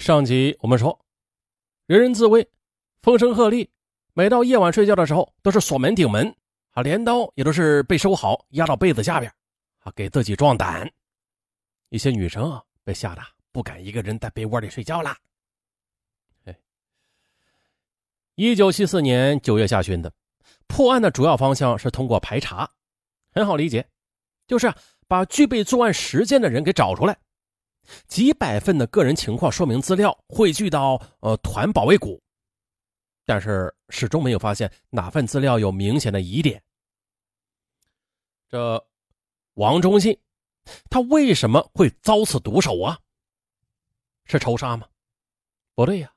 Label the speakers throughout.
Speaker 1: 上集我们说，人人自危，风声鹤唳，每到夜晚睡觉的时候，都是锁门顶门啊，镰刀也都是被收好，压到被子下边啊，给自己壮胆。一些女生啊，被吓得不敢一个人在被窝里睡觉啦。哎，一九七四年九月下旬的，破案的主要方向是通过排查，很好理解，就是把具备作案时间的人给找出来。几百份的个人情况说明资料汇聚到呃团保卫股，但是始终没有发现哪份资料有明显的疑点。这王忠信，他为什么会遭此毒手啊？是仇杀吗？不对呀，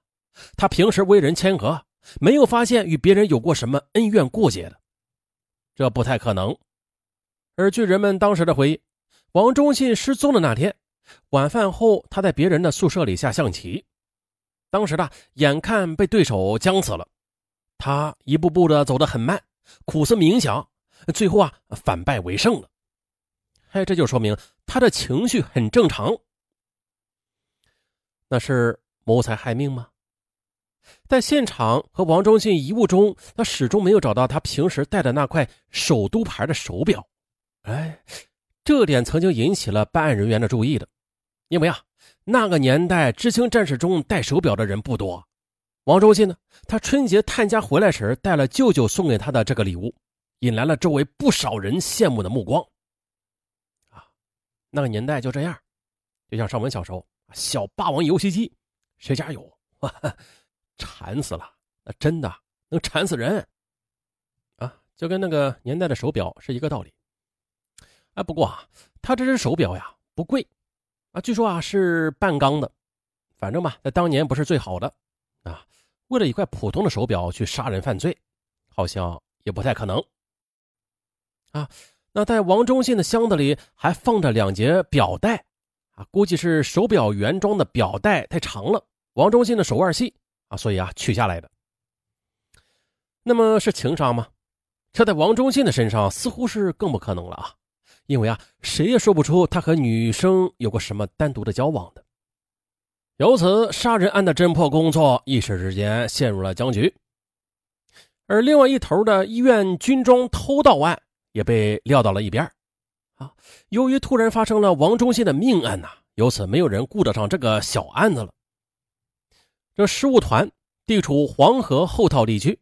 Speaker 1: 他平时为人谦和，没有发现与别人有过什么恩怨过节的，这不太可能。而据人们当时的回忆，王忠信失踪的那天。晚饭后，他在别人的宿舍里下象棋。当时呢，眼看被对手僵死了，他一步步的走得很慢，苦思冥想，最后啊，反败为胜了。哎，这就说明他的情绪很正常。那是谋财害命吗？在现场和王忠信遗物中，他始终没有找到他平时戴的那块首都牌的手表。哎，这点曾经引起了办案人员的注意的。因为啊，那个年代知青战士中戴手表的人不多。王周信呢，他春节探家回来时带了舅舅送给他的这个礼物，引来了周围不少人羡慕的目光。啊，那个年代就这样，就像上文小时候，小霸王游戏机，谁家有？馋死了，那真的能馋死人啊！就跟那个年代的手表是一个道理。哎，不过啊，他这只手表呀，不贵。啊，据说啊是半钢的，反正吧，在当年不是最好的啊。为了一块普通的手表去杀人犯罪，好像也不太可能啊。那在王忠信的箱子里还放着两节表带啊，估计是手表原装的表带太长了，王忠信的手腕细啊，所以啊取下来的。那么是情杀吗？这在王忠信的身上似乎是更不可能了啊。因为啊，谁也说不出他和女生有过什么单独的交往的。由此，杀人案的侦破工作一时之间陷入了僵局。而另外一头的医院军装偷盗案也被撂到了一边。啊，由于突然发生了王忠信的命案呐，由此没有人顾得上这个小案子了。这失物团地处黄河后套地区，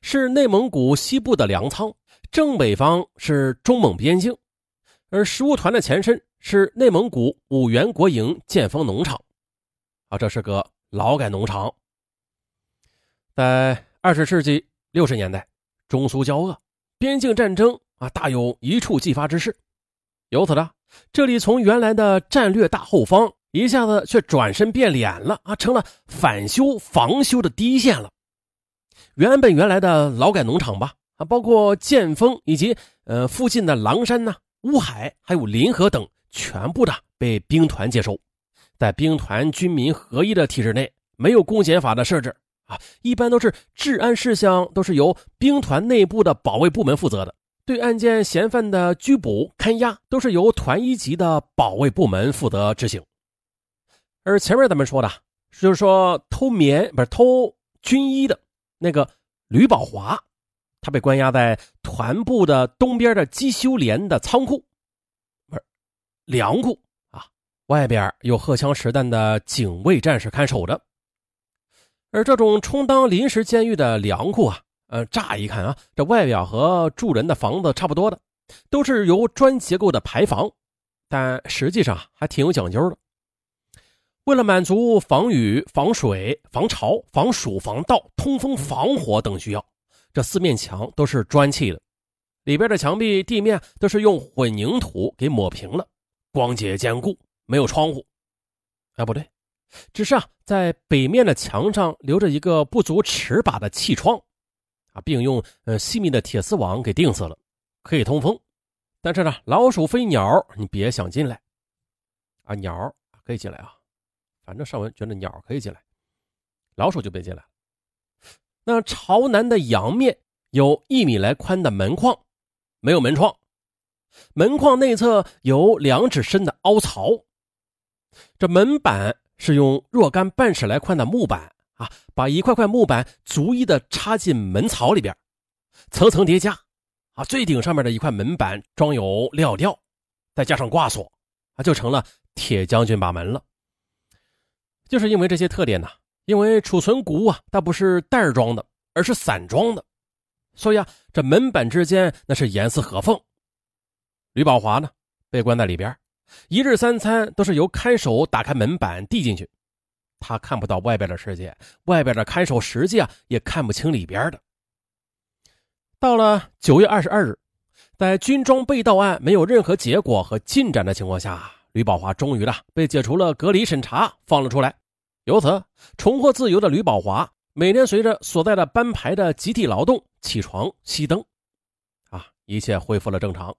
Speaker 1: 是内蒙古西部的粮仓，正北方是中蒙边境。而食物团的前身是内蒙古五原国营建丰农场，啊，这是个劳改农场。在二十世纪六十年代，中苏交恶，边境战争啊，大有一触即发之势。由此呢，这里从原来的战略大后方，一下子却转身变脸了啊，成了反修防修的第一线了。原本原来的劳改农场吧，啊，包括建丰以及呃附近的狼山呐。乌海还有临河等，全部的被兵团接收，在兵团军民合一的体制内，没有公检法的设置啊，一般都是治安事项都是由兵团内部的保卫部门负责的，对案件嫌犯的拘捕看押都是由团一级的保卫部门负责执行。而前面咱们说的，就是说偷棉不是偷军衣的那个吕宝华。他被关押在团部的东边的机修连的仓库，不是粮库啊，外边有荷枪实弹的警卫战士看守着。而这种充当临时监狱的粮库啊，呃，乍一看啊，这外表和住人的房子差不多的，都是由砖结构的排房，但实际上还挺有讲究的。为了满足防雨、防水、防潮、防暑、防盗、通风、防火等需要。这四面墙都是砖砌的，里边的墙壁、地面都是用混凝土给抹平了，光洁坚固，没有窗户。哎，不对，只是啊，在北面的墙上留着一个不足尺把的气窗，啊，并用呃细密的铁丝网给钉死了，可以通风。但是呢，老鼠、飞鸟你别想进来啊，鸟可以进来啊，反正上文觉得鸟可以进来，老鼠就别进来了。那朝南的阳面有一米来宽的门框，没有门窗。门框内侧有两指深的凹槽。这门板是用若干半尺来宽的木板啊，把一块块木板逐一的插进门槽里边，层层叠加啊，最顶上面的一块门板装有料吊，再加上挂锁啊，就成了铁将军把门了。就是因为这些特点呢，因为储存谷物啊，它不是袋装的，而是散装的，所以啊，这门板之间那是严丝合缝。吕宝华呢，被关在里边。一日三餐都是由看守打开门板递进去，他看不到外边的世界，外边的看守实际啊也看不清里边的。到了九月二十二日，在军装被盗案没有任何结果和进展的情况下，吕宝华终于了被解除了隔离审查，放了出来。由此重获自由的吕宝华，每天随着所在的班排的集体劳动起床熄灯，啊，一切恢复了正常。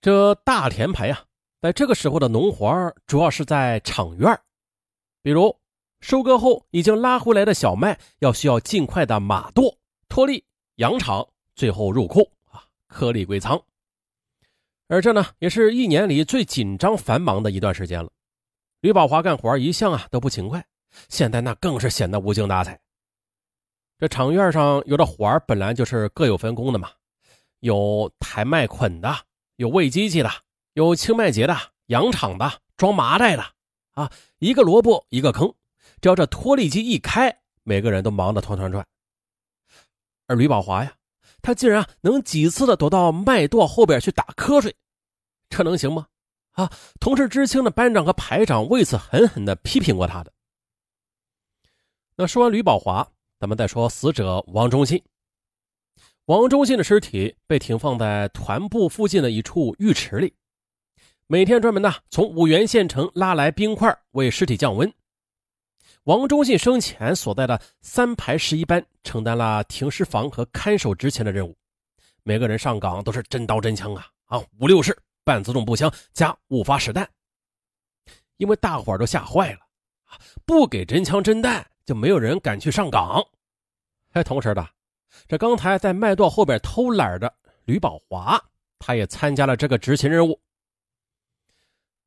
Speaker 1: 这大田排啊。在这个时候的农活主要是在场院比如收割后已经拉回来的小麦，要需要尽快的码垛、脱粒、扬场，最后入库啊，颗粒归仓。而这呢，也是一年里最紧张繁忙的一段时间了。吕宝华干活一向啊都不勤快，现在那更是显得无精打采。这场院上有的活本来就是各有分工的嘛，有抬麦捆的，有喂机器的。有清麦秸的、养场的、装麻袋的，啊，一个萝卜一个坑，只要这脱粒机一开，每个人都忙得团团转。而吕宝华呀，他竟然能几次的躲到麦垛后边去打瞌睡，这能行吗？啊，同是知青的班长和排长为此狠狠的批评过他的。那说完吕宝华，咱们再说死者王忠信。王忠信的尸体被停放在团部附近的一处浴池里。每天专门呢从五原县城拉来冰块为尸体降温。王忠信生前所在的三排十一班承担了停尸房和看守值钱的任务，每个人上岗都是真刀真枪啊啊五六式半自动步枪加五发实弹。因为大伙儿都吓坏了，不给真枪真弹就没有人敢去上岗。哎同时的，这刚才在麦垛后边偷懒的吕宝华，他也参加了这个执勤任务。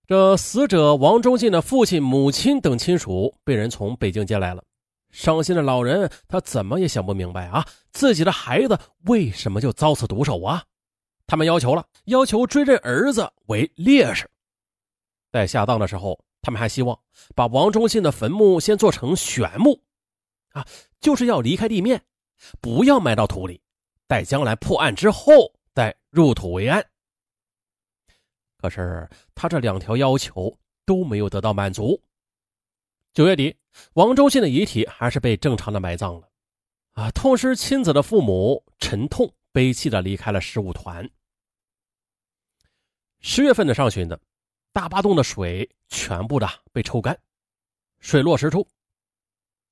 Speaker 1: 这死者王忠信的父亲、母亲等亲属被人从北京接来了，伤心的老人他怎么也想不明白啊，自己的孩子为什么就遭此毒手啊？他们要求了，要求追认儿子为烈士。在下葬的时候，他们还希望把王忠信的坟墓先做成悬墓，啊，就是要离开地面，不要埋到土里，待将来破案之后再入土为安。可是他这两条要求都没有得到满足。九月底，王忠信的遗体还是被正常的埋葬了。啊，痛失亲子的父母沉痛悲泣的离开了十五团。十月份的上旬的，大坝洞的水全部的被抽干，水落石出。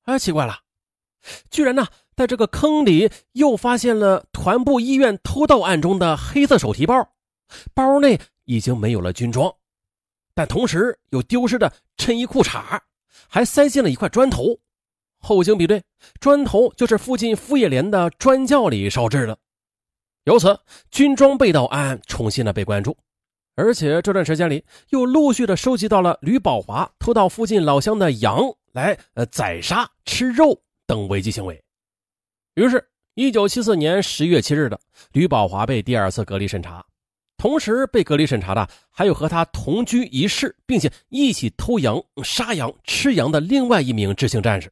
Speaker 1: 哎，奇怪了，居然呢，在这个坑里又发现了团部医院偷盗案中的黑色手提包，包内。已经没有了军装，但同时有丢失的衬衣裤衩，还塞进了一块砖头。后经比对，砖头就是附近副业连的砖窖里烧制的。由此，军装被盗案重新的被关注，而且这段时间里又陆续的收集到了吕宝华偷盗附近老乡的羊来呃宰杀吃肉等违纪行为。于是，一九七四年十月七日的吕宝华被第二次隔离审查。同时被隔离审查的还有和他同居一室，并且一起偷羊、杀羊、吃羊的另外一名知青战士。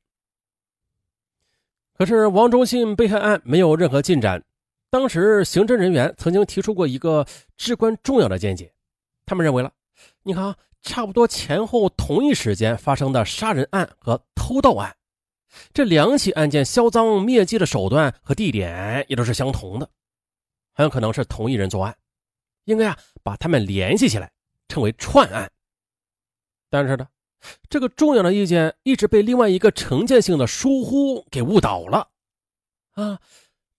Speaker 1: 可是王忠信被害案没有任何进展。当时刑侦人员曾经提出过一个至关重要的见解，他们认为了，你看啊，差不多前后同一时间发生的杀人案和偷盗案，这两起案件销赃灭迹的手段和地点也都是相同的，很有可能是同一人作案。应该啊，把他们联系起来，称为串案。但是呢，这个重要的意见一直被另外一个成见性的疏忽给误导了。啊，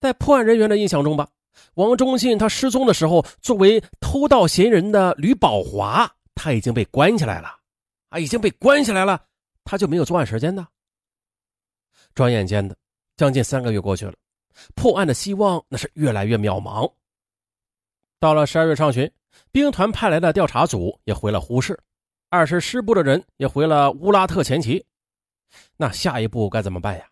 Speaker 1: 在破案人员的印象中吧，王忠信他失踪的时候，作为偷盗嫌疑人的吕宝华，他已经被关起来了。啊，已经被关起来了，他就没有作案时间呢。转眼间的将近三个月过去了，破案的希望那是越来越渺茫。到了十二月上旬，兵团派来的调查组也回了呼市，二是师部的人也回了乌拉特前旗。那下一步该怎么办呀？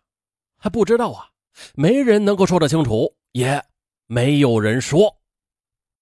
Speaker 1: 还不知道啊，没人能够说得清楚，也没有人说。